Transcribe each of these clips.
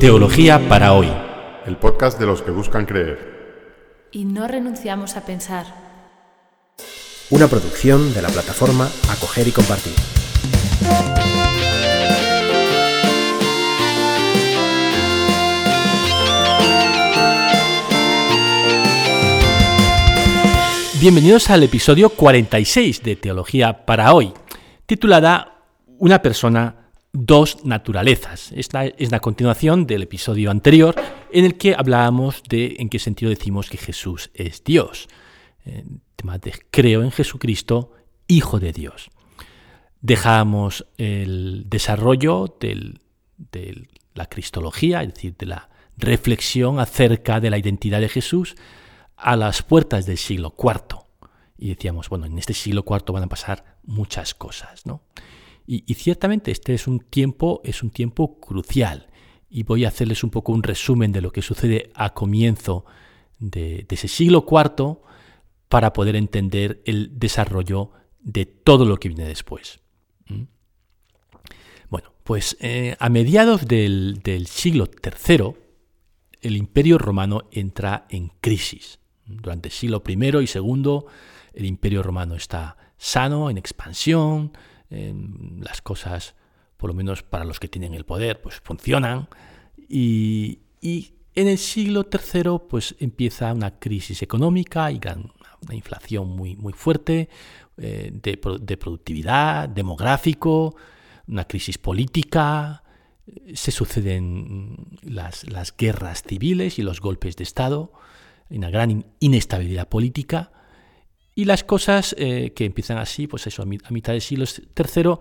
Teología para hoy. El podcast de los que buscan creer. Y no renunciamos a pensar. Una producción de la plataforma Acoger y Compartir. Bienvenidos al episodio 46 de Teología para hoy, titulada Una persona, dos naturalezas. Esta es la continuación del episodio anterior en el que hablábamos de en qué sentido decimos que Jesús es Dios. El tema de creo en Jesucristo, Hijo de Dios. Dejamos el desarrollo de la cristología, es decir, de la reflexión acerca de la identidad de Jesús, a las puertas del siglo IV. Y decíamos, bueno, en este siglo IV van a pasar muchas cosas, ¿no? Y, ciertamente este es un tiempo, es un tiempo crucial. Y voy a hacerles un poco un resumen de lo que sucede a comienzo de, ese siglo IV para poder entender el desarrollo de todo lo que viene después. ¿Mm? Bueno, pues eh, a mediados del, siglo III, el imperio romano entra en crisis. Durante el siglo I y II el imperio romano está sano, en expansión, las cosas, por lo menos para los que tienen el poder, pues funcionan. Y, en el siglo III pues empieza una crisis económica y una inflación muy, muy fuerte eh, de, de, productividad, demográfico, una crisis política, se suceden las, las guerras civiles y los golpes de Estado una gran inestabilidad política y las cosas eh, que empiezan así, pues eso, a, mitad del siglo III,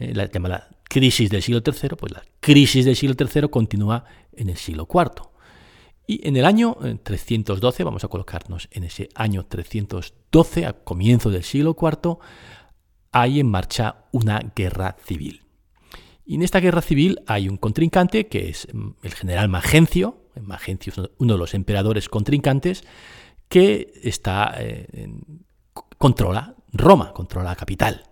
eh, la llamada crisis del siglo III, pues la crisis del siglo III continúa en el siglo IV. Y en el año 312, eh, vamos a colocarnos en ese año 312, a comienzo del siglo IV, hay en marcha una guerra civil. Y en esta guerra civil hay un contrincante que es mm, el general Magencio, Magencio es uno de los emperadores contrincantes, que está, eh, controla Roma, controla la capital.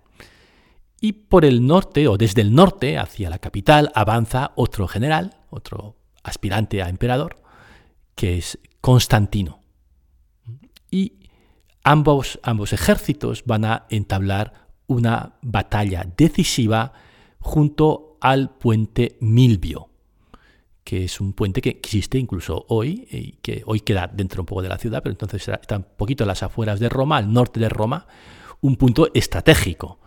Y por el norte, o desde el norte hacia la capital, avanza otro general, otro aspirante a emperador, que es Constantino. Y ambos, ambos ejércitos van a entablar una batalla decisiva junto al puente Milvio que es un puente que existe incluso hoy, y que hoy queda dentro un poco de la ciudad, pero entonces está un poquito a las afueras de Roma, al norte de Roma, un punto estratégico.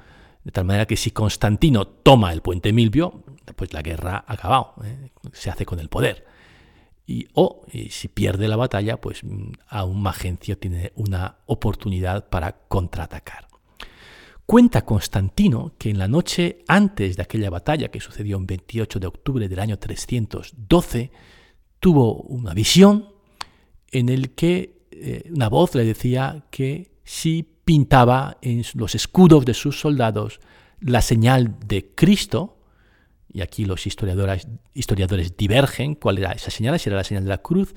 De tal manera que si Constantino toma el puente Milvio, pues la guerra ha acabado, ¿eh? se hace con el poder. Y, o si pierde la batalla, pues mm, aún Magencio tiene una oportunidad para contraatacar. Cuenta Constantino que en la noche antes de aquella batalla que sucedió el 28 de octubre del año 312, tuvo una visión en el que eh, una voz le decía que si pintaba en los escudos de sus soldados la señal de Cristo, y aquí los historiadores, historiadores divergen cuál era esa señal, si era la señal de la cruz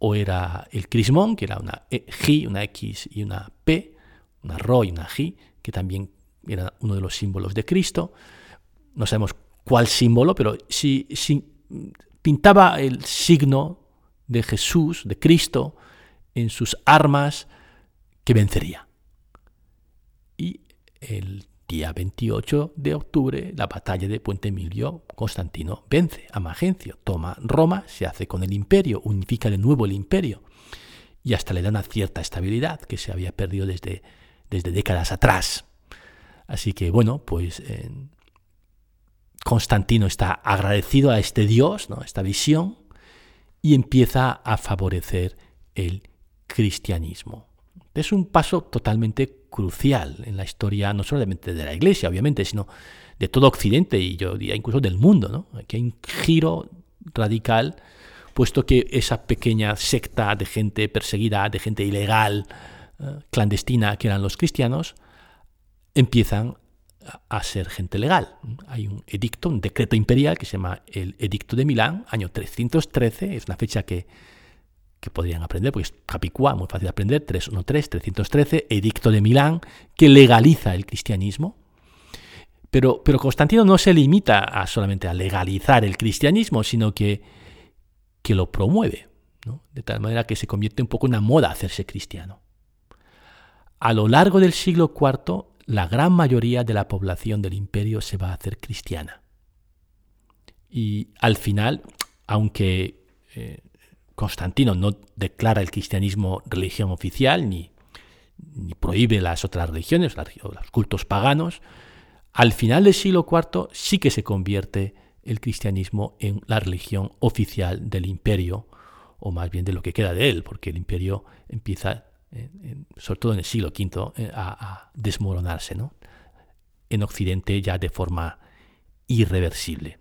o era el crismón, que era una e, G, una X y una P, una Ro y una G, que también era uno de los símbolos de Cristo. No sabemos cuál símbolo, pero si, pintaba el signo de Jesús, de Cristo, en sus armas, que vencería. Y el día 28 de octubre, la batalla de Puente Emilio, Constantino vence a Magencio, toma Roma, se hace con el imperio, unifica de nuevo el imperio y hasta le da una cierta estabilidad que se había perdido desde desde décadas atrás. Así que bueno, pues eh, Constantino está agradecido a este Dios, ¿no? esta visión, y empieza a favorecer el cristianismo. Es un paso totalmente crucial en la historia, no solamente de la Iglesia, obviamente, sino de todo Occidente y yo diría incluso del mundo. ¿no? Aquí hay un giro radical, puesto que esa pequeña secta de gente perseguida, de gente ilegal, eh, clandestina que eran los cristianos, empiezan a ser gente legal. Hay un edicto, un decreto imperial que se llama el Edicto de Milán, año 313, es una fecha que, que podrían aprender, porque es capicúa, muy fácil de aprender, 313, 313, Edicto de Milán, que legaliza el cristianismo, Pero, pero Constantino no se limita a solamente a legalizar el cristianismo, sino que, que lo promueve, de tal manera que se convierte un poco en una moda hacerse cristiano. A lo largo del siglo IV, la gran mayoría de la población del imperio se va a hacer cristiana. Y al final, aunque eh, Constantino no declara el cristianismo religión oficial ni, ni prohíbe las otras religiones, los cultos paganos, al final del siglo IV sí que se convierte el cristianismo en la religión oficial del imperio, o más bien de lo que queda de él, porque el imperio empieza, sobre todo en el siglo V, eh, a, desmoronarse, ¿no? en Occidente ya de forma irreversible.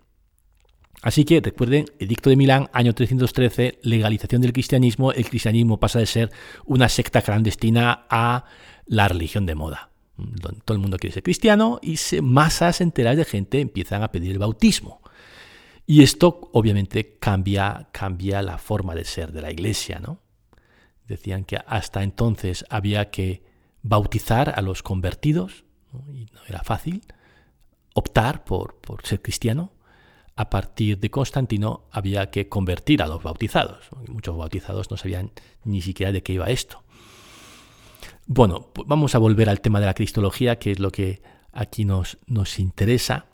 Así que recuerden, Edicto de Milán, año 313, legalización del cristianismo, el cristianismo pasa de ser una secta clandestina a la religión de moda. Todo el mundo quiere ser cristiano y masas enteras de gente empiezan a pedir el bautismo. Y esto obviamente cambia, cambia la forma de ser de la iglesia, ¿no? Decían que hasta entonces había que bautizar a los convertidos, y no era fácil, optar por, por ser cristiano. A partir de Constantino había que convertir a los bautizados. Muchos bautizados no sabían ni siquiera de qué iba esto. Bueno, pues vamos a volver al tema de la cristología, que es lo que aquí nos, nos interesa.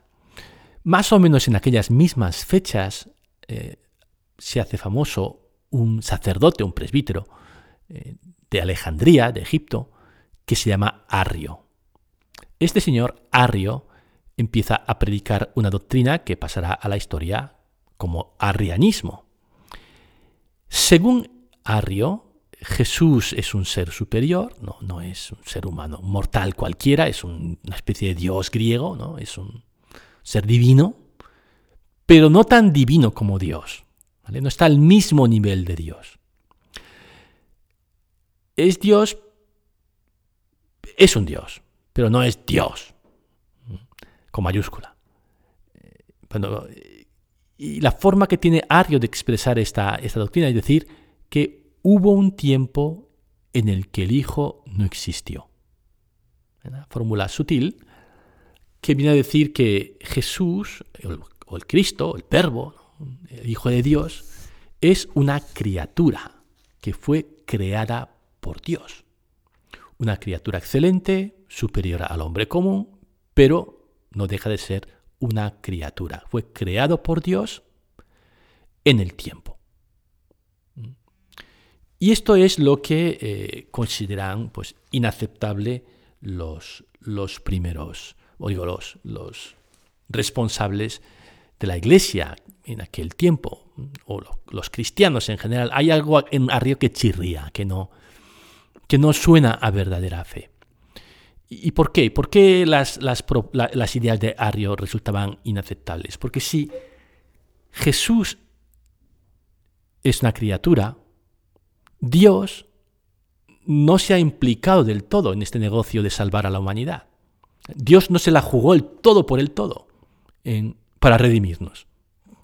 Más o menos en aquellas mismas fechas eh, se hace famoso un sacerdote, un presbítero de Alejandría, de Egipto, que se llama Arrio. Este señor Arrio empieza a predicar una doctrina que pasará a la historia como arrianismo. Según Arrio, Jesús es un ser superior, no, no es un ser humano mortal cualquiera, es una especie de dios griego, ¿no? es un ser divino, pero no tan divino como Dios. No está al mismo nivel de Dios. Es Dios, es un Dios, pero no es Dios, con mayúscula. y la forma que tiene Ario de expresar esta, esta doctrina es decir que hubo un tiempo en el que el Hijo no existió. Una fórmula sutil que viene a decir que Jesús, o el Cristo, el Verbo, el Hijo de Dios, es una criatura que fue creada por Dios. Una criatura excelente, superior al hombre común, pero no deja de ser una criatura. Fue creado por Dios en el tiempo. Y esto es lo que eh, consideran pues, inaceptable los, los primeros, o digo, los, los responsables de la iglesia en aquel tiempo, o los cristianos en general. Hay algo en Arrio que chirría, que no, que no suena a verdadera fe. ¿Y por qué? ¿Por qué las, ideas de Arrio resultaban inaceptables? Porque si Jesús es una criatura, Dios no se ha implicado del todo en este negocio de salvar a la humanidad. Dios no se la jugó el todo por el todo para redimirnos,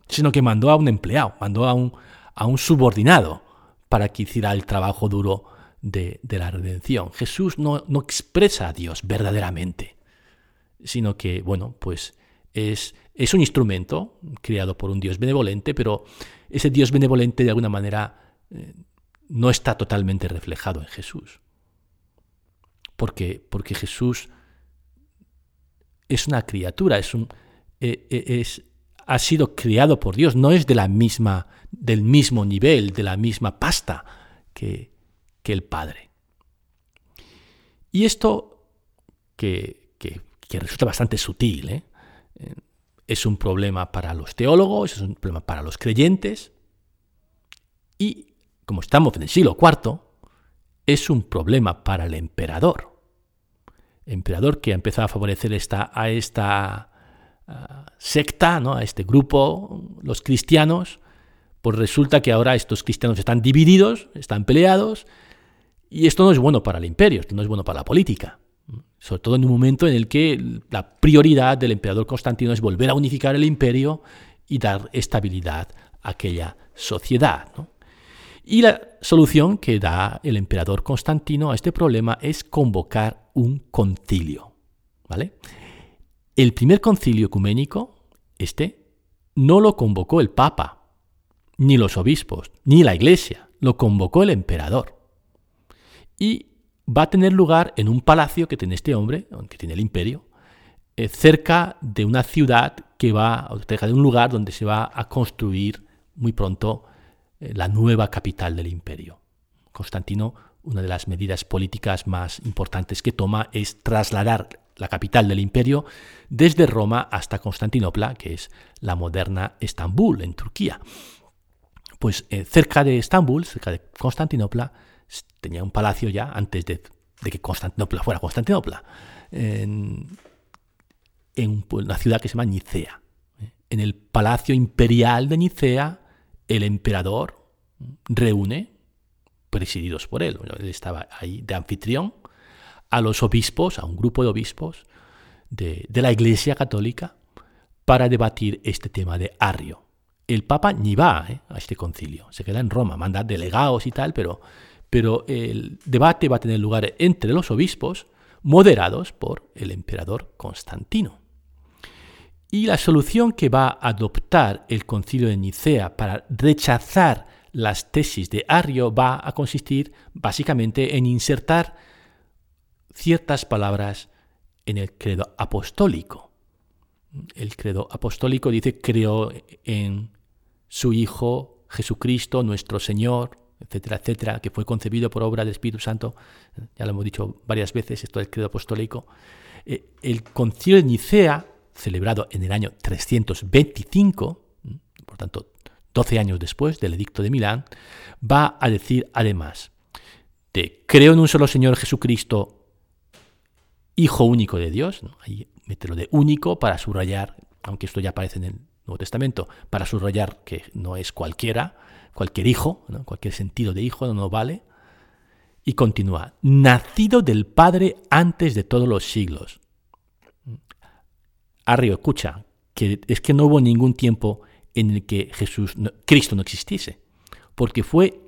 sino que mandó a un empleado, mandó a un subordinado para que hiciera el trabajo duro de, la redención. Jesús no, no, expresa a Dios verdaderamente, sino que, bueno, pues es, es un instrumento creado por un Dios benevolente, pero ese Dios benevolente de alguna manera eh, no está totalmente reflejado en Jesús. Porque, porque Jesús es una criatura, es un, e, e, es, ha sido criado por Dios, no es de la misma, del mismo nivel, de la misma pasta que, el Padre. Y esto, que, resulta bastante sutil, ¿eh? es un problema para los teólogos, es un problema para los creyentes, y como estamos en el siglo IV, es un problema para el emperador. emperador que ha empezado a favorecer esta, a esta secta, ¿no? a este grupo, los cristianos, pues resulta que ahora estos cristianos están divididos, están peleados, y esto no es bueno para el imperio, esto no es bueno para la política. Sobre todo en un momento en el que la prioridad del emperador Constantino es volver a unificar el imperio y dar estabilidad a aquella sociedad. Y la solución que da el emperador Constantino a este problema es convocar un concilio. ¿vale? el primer concilio ecuménico, este, no lo convocó el Papa, ni los obispos, ni la Iglesia, lo convocó el emperador. Y va a tener lugar en un palacio que tiene este hombre, que tiene el imperio, eh, cerca de una ciudad que va, cerca de un lugar donde se va a construir muy pronto eh, la nueva capital del imperio. Constantino, una de las medidas políticas más importantes que toma es trasladar la capital del imperio desde Roma hasta Constantinopla, que es la moderna Estambul, en Turquía. Pues eh, cerca de Estambul, cerca de Constantinopla, tenía un palacio ya antes de, que Constantinopla fuera Constantinopla, en, una ciudad que se llama Nicea. En el palacio imperial de Nicea, el emperador reúne, presididos por él, él estaba ahí de anfitrión, a los obispos, a un grupo de obispos de, la Iglesia Católica, para debatir este tema de Arrio. El Papa ni va eh, a este concilio, se queda en Roma, manda delegados y tal, pero pero el debate va a tener lugar entre los obispos, moderados por el emperador Constantino. Y la solución que va a adoptar el concilio de Nicea para rechazar las tesis de Arrio va a consistir básicamente en insertar ciertas palabras en el credo apostólico. El credo apostólico dice, creo en su Hijo Jesucristo, nuestro Señor, etcétera, etcétera, que fue concebido por obra del Espíritu Santo, ya lo hemos dicho varias veces, esto del credo apostólico, eh, el concilio de Nicea, celebrado en el año 325, por tanto, 12 años después del edicto de Milán, va a decir además de creo en un solo Señor Jesucristo, Hijo único de Dios, ahí mételo de único para subrayar, aunque esto ya aparece en el Nuevo Testamento, para subrayar que no es cualquiera, cualquier hijo, cualquier sentido de hijo no vale. Y continúa, nacido del Padre antes de todos los siglos. Arrio, escucha, que es que no hubo ningún tiempo en el que Jesús, Cristo no existiese, porque fue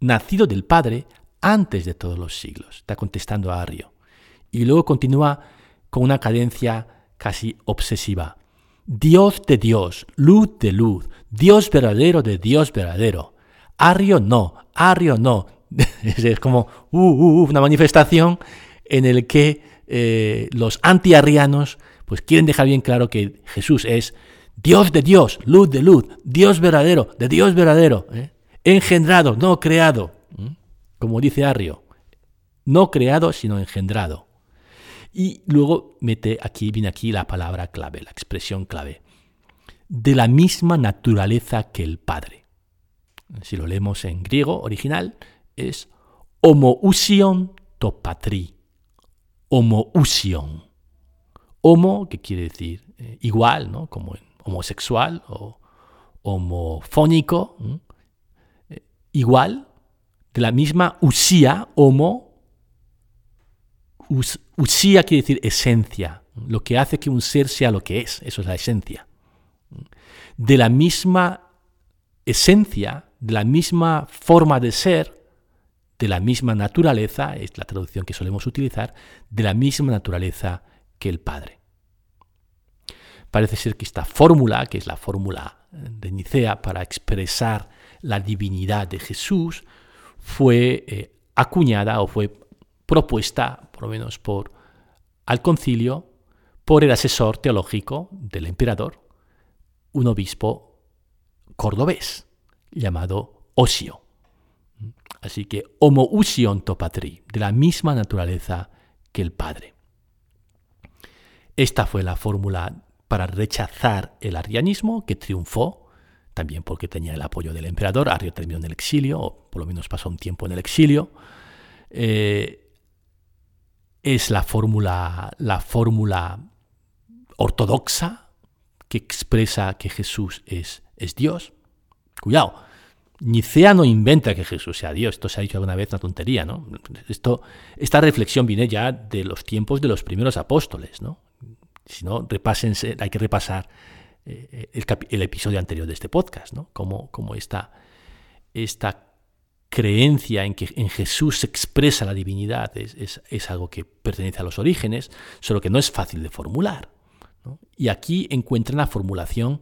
nacido del Padre antes de todos los siglos. Está contestando a Arrio. Y luego continúa con una cadencia casi obsesiva. Dios de Dios, luz de luz, Dios verdadero de Dios verdadero. Arrio no, Arrio no. es como uh, uh, uh, una manifestación en el que eh, los antiarrianos pues quieren dejar bien claro que Jesús es Dios de Dios, luz de luz, Dios verdadero, de Dios verdadero, ¿eh? engendrado, no creado, como dice Arrio, no creado sino engendrado. Y luego mete aquí, viene aquí la palabra clave, la expresión clave. De la misma naturaleza que el Padre. Si lo leemos en griego original, es homoousion to patri. Homoousion. Homo, que quiere decir eh, igual, ¿no? como homosexual o homofónico, eh, igual, de la misma usía, homo, usía quiere decir esencia, lo que hace que un ser sea lo que es, eso es la esencia. De la misma esencia, de la misma forma de ser, de la misma naturaleza, es la traducción que solemos utilizar, de la misma naturaleza que el Padre. Parece ser que esta fórmula, que es la fórmula de Nicea para expresar la divinidad de Jesús, fue eh, acuñada o fue propuesta, por lo menos por al concilio, por el asesor teológico del emperador, un obispo cordobés llamado Osio. Así que homo usion patri, de la misma naturaleza que el Padre. Esta fue la fórmula para rechazar el arrianismo que triunfó, también porque tenía el apoyo del emperador. Arrio terminó en el exilio, o por lo menos pasó un tiempo en el exilio. Eh, es la fórmula, la fórmula ortodoxa que expresa que Jesús es, es Dios. Cuidado, Nicea no inventa que Jesús sea Dios, esto se ha dicho alguna vez una tontería, ¿no? Esto, esta reflexión viene ya de los tiempos de los primeros apóstoles, ¿no? Si no, repásense, hay que repasar eh, el, episodio anterior de este podcast, ¿no? Cómo, esta, esta creencia en que en Jesús se expresa la divinidad es, algo que pertenece a los orígenes, solo que no es fácil de formular. Y aquí encuentran la formulación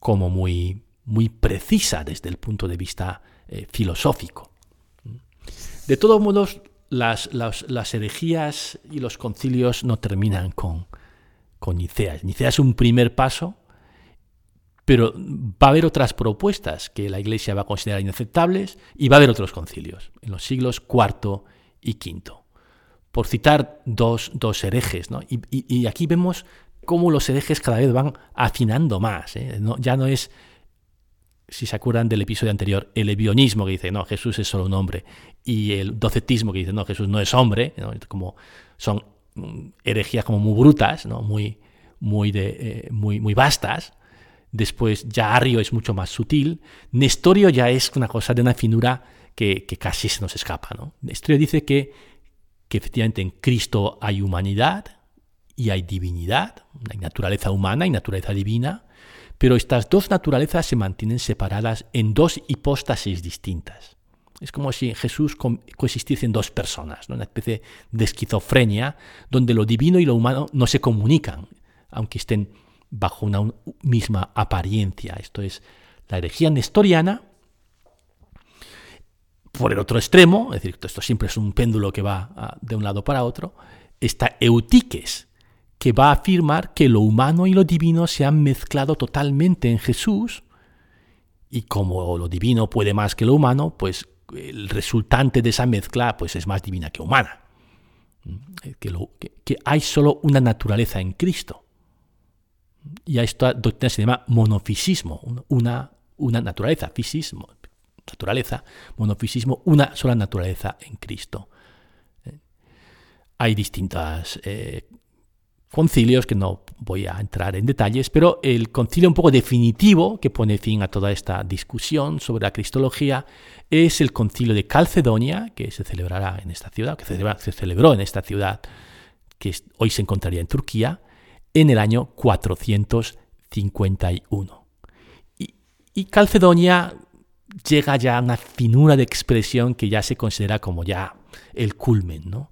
como muy, muy precisa desde el punto de vista eh, filosófico. De todos modos, las, las, herejías y los concilios no terminan con, con Nicea. Nicea es un primer paso, pero va a haber otras propuestas que la Iglesia va a considerar inaceptables y va a haber otros concilios en los siglos IV y V. Por citar dos, herejes, y, aquí vemos cómo los herejes cada vez van afinando más. ¿eh? ya no es, si se acuerdan del episodio anterior, el ebionismo que dice, no, Jesús es solo un hombre, y el docetismo que dice, no, Jesús no es hombre, como son mm, herejías como muy brutas, ¿no? muy, muy, de, eh, muy, muy vastas. Después ya Arrio es mucho más sutil. Nestorio ya es una cosa de una finura que, casi se nos escapa. ¿no? Nestorio dice que, que efectivamente en Cristo hay humanidad, y hay divinidad, hay naturaleza humana y naturaleza divina, pero estas dos naturalezas se mantienen separadas en dos hipóstasis distintas. Es como si Jesús coexistiese en dos personas, una especie de esquizofrenia donde lo divino y lo humano no se comunican, aunque estén bajo una misma apariencia. Esto es la herejía nestoriana. Por el otro extremo, es decir, esto siempre es un péndulo que va ah, de un lado para otro, está Eutiques, que va a afirmar que lo humano y lo divino se han mezclado totalmente en Jesús, y como lo divino puede más que lo humano, pues el resultante de esa mezcla pues es más divina que humana. Que, hay solo una naturaleza en Cristo. Y a esta doctrina se llama monofisismo, una, una naturaleza, fisismo, naturaleza, monofisismo, una sola naturaleza en Cristo. Hay distintas eh, concilios, que no voy a entrar en detalles, pero el concilio un poco definitivo que pone fin a toda esta discusión sobre la cristología es el concilio de Calcedonia, que se celebrará en esta ciudad, que se celebró en esta ciudad, que hoy se encontraría en Turquía, en el año 451. Y, Calcedonia llega ya a una finura de expresión que ya se considera como ya el culmen, ¿no?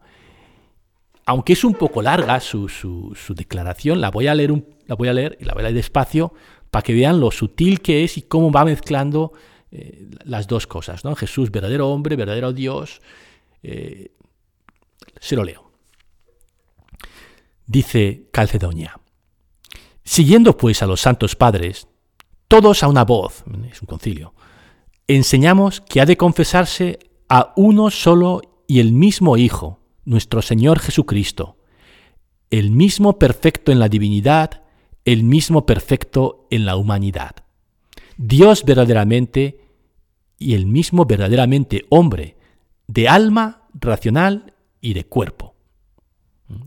aunque es un poco larga su, declaración, la voy, a leer la voy a leer y la voy a leer despacio para que vean lo sutil que es y cómo va mezclando eh, las dos cosas. ¿no? Jesús, verdadero hombre, verdadero Dios. Eh, se lo leo. Dice Calcedonia, siguiendo pues a los santos padres, todos a una voz, es un concilio, enseñamos que ha de confesarse a uno solo y el mismo Hijo, nuestro Señor Jesucristo, el mismo perfecto en la divinidad, el mismo perfecto en la humanidad. Dios verdaderamente y el mismo verdaderamente hombre, de alma, racional y de cuerpo.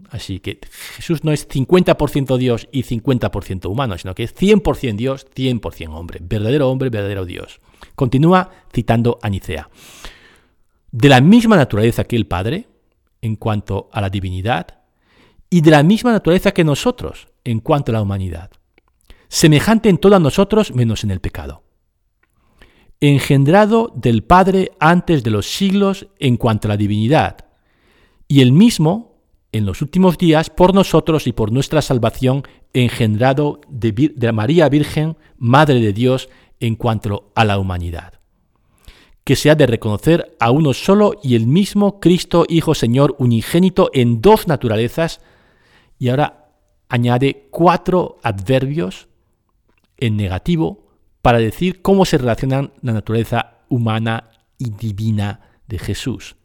Así que Jesús no es 50% Dios y 50% humano, sino que es 100% Dios, 100% hombre, verdadero hombre, verdadero Dios. Continúa citando a Nicea. De la misma naturaleza que el Padre, en cuanto a la divinidad y de la misma naturaleza que nosotros en cuanto a la humanidad, semejante en todos nosotros menos en el pecado. Engendrado del Padre antes de los siglos en cuanto a la divinidad, y el mismo en los últimos días por nosotros y por nuestra salvación engendrado de, de María Virgen, Madre de Dios, en cuanto a la humanidad. Que se ha de reconocer a uno solo y el mismo Cristo Hijo Señor unigénito en dos naturalezas, y ahora añade cuatro adverbios en negativo para decir cómo se relacionan la naturaleza humana y divina de Jesús,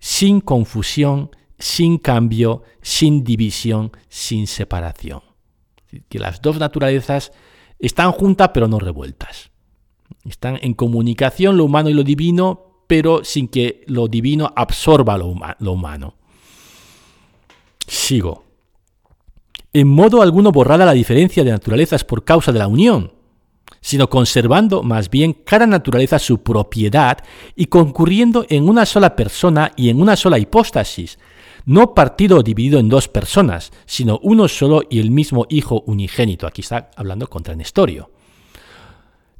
sin confusión, sin cambio, sin división, sin separación. Que las dos naturalezas están juntas pero no revueltas. Están en comunicación lo humano y lo divino, pero sin que lo divino absorba lo, humano. Sigo. En modo alguno borrada la diferencia de naturalezas por causa de la unión, sino conservando más bien cada naturaleza su propiedad y concurriendo en una sola persona y en una sola hipóstasis, no partido dividido en dos personas, sino uno solo y el mismo Hijo unigénito. Aquí está hablando contra Nestorio.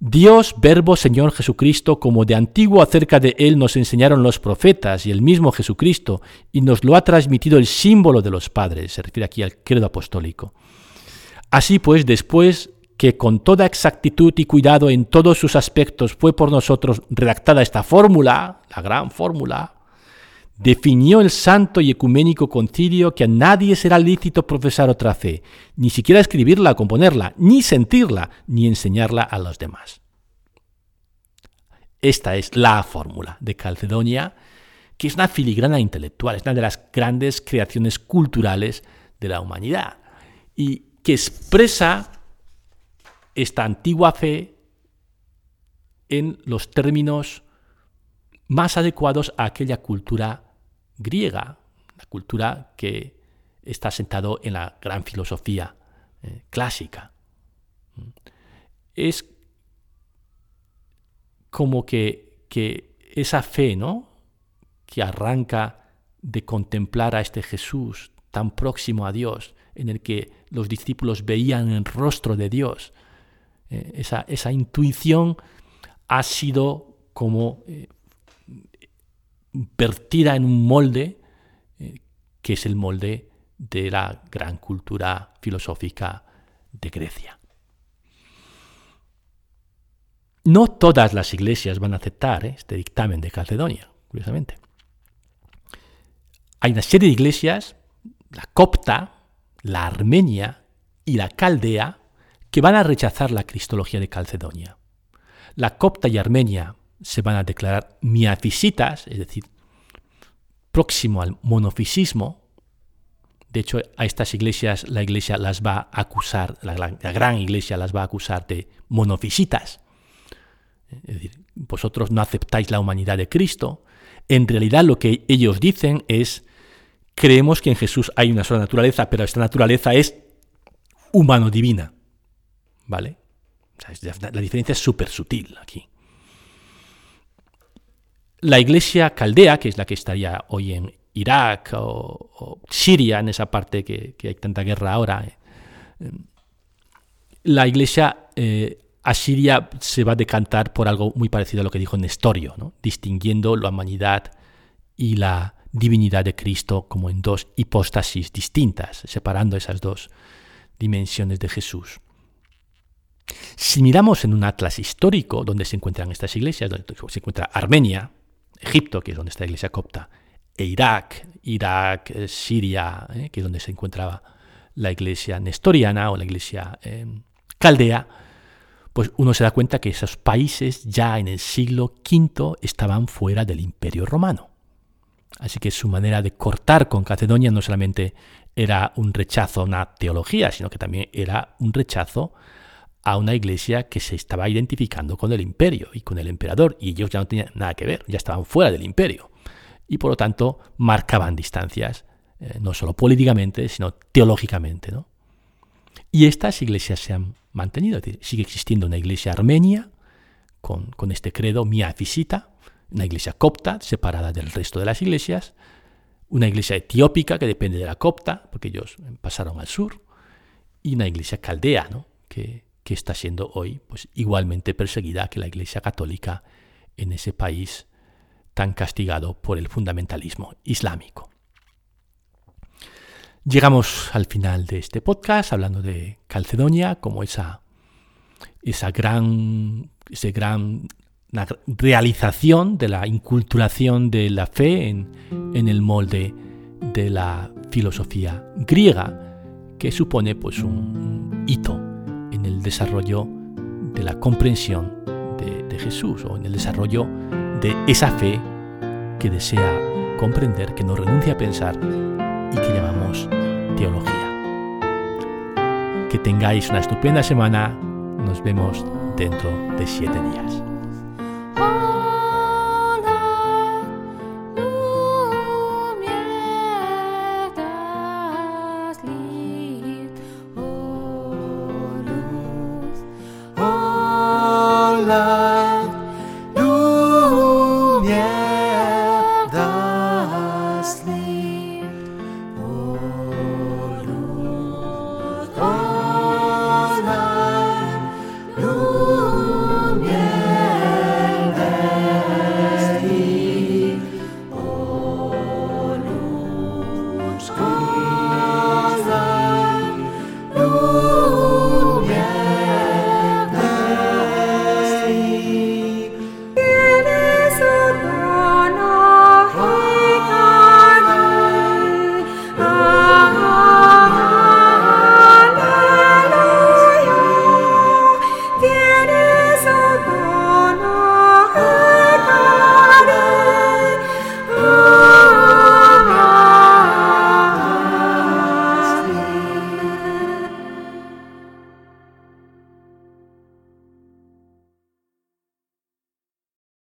Dios, Verbo, Señor Jesucristo, como de antiguo acerca de Él nos enseñaron los profetas y el mismo Jesucristo, y nos lo ha transmitido el símbolo de los padres, se refiere aquí al credo apostólico. Así pues, después que con toda exactitud y cuidado en todos sus aspectos fue por nosotros redactada esta fórmula, la gran fórmula, definió el santo y ecuménico concilio que a nadie será lícito profesar otra fe, ni siquiera escribirla, componerla, ni sentirla, ni enseñarla a los demás. Esta es la fórmula de Calcedonia, que es una filigrana intelectual, es una de las grandes creaciones culturales de la humanidad y que expresa esta antigua fe en los términos más adecuados a aquella cultura griega, la cultura que está sentado en la gran filosofía eh, clásica. Es como que, que, esa fe, ¿no? Que arranca de contemplar a este Jesús tan próximo a Dios, en el que los discípulos veían el rostro de Dios. Eh, esa, esa, intuición ha sido como eh, vertida en un molde eh, que es el molde de la gran cultura filosófica de Grecia. No todas las iglesias van a aceptar eh, este dictamen de Calcedonia, curiosamente. Hay una serie de iglesias, la copta, la armenia y la caldea, que van a rechazar la cristología de Calcedonia. La copta y armenia se van a declarar miafisitas, es decir, próximo al monofisismo. De hecho, a estas iglesias la iglesia las va a acusar, la, gran iglesia las va a acusar de monofisitas. Es decir, vosotros no aceptáis la humanidad de Cristo. En realidad lo que ellos dicen es, creemos que en Jesús hay una sola naturaleza, pero esta naturaleza es humano-divina. ¿Vale? la diferencia es súper sutil aquí. La iglesia caldea, que es la que estaría hoy en Irak o, Siria, en esa parte que, hay tanta guerra ahora, eh, la iglesia eh, asiria se va a decantar por algo muy parecido a lo que dijo Nestorio, distinguiendo la humanidad y la divinidad de Cristo como en dos hipóstasis distintas, separando esas dos dimensiones de Jesús. Si miramos en un atlas histórico donde se encuentran estas iglesias, donde se encuentra Armenia, Egipto, que es donde está la iglesia copta, e Irak, Irak, eh, Siria, eh, que es donde se encontraba la iglesia nestoriana o la iglesia eh, caldea, pues uno se da cuenta que esos países ya en el siglo V estaban fuera del imperio romano. Así que su manera de cortar con Cacedonia no solamente era un rechazo a una teología, sino que también era un rechazo a una iglesia que se estaba identificando con el imperio y con el emperador, y ellos ya no tenían nada que ver, ya estaban fuera del imperio. Y por lo tanto marcaban distancias, eh, no solo políticamente, sino teológicamente. ¿no? Y estas iglesias se han mantenido, sigue existiendo una iglesia armenia con, con este credo miafisita, una iglesia copta separada del resto de las iglesias, una iglesia etiópica que depende de la copta, porque ellos pasaron al sur, y una iglesia caldea, ¿no? que, que está siendo hoy pues, igualmente perseguida que la Iglesia Católica en ese país tan castigado por el fundamentalismo islámico. Llegamos al final de este podcast hablando de Calcedonia como esa, esa gran, ese gran realización de la inculturación de la fe en, en el molde de la filosofía griega, que supone pues un hito en el desarrollo de la comprensión de, Jesús o en el desarrollo de esa fe que desea comprender, que no renuncia a pensar y que llamamos teología. Que tengáis una estupenda semana. Nos vemos dentro de siete días.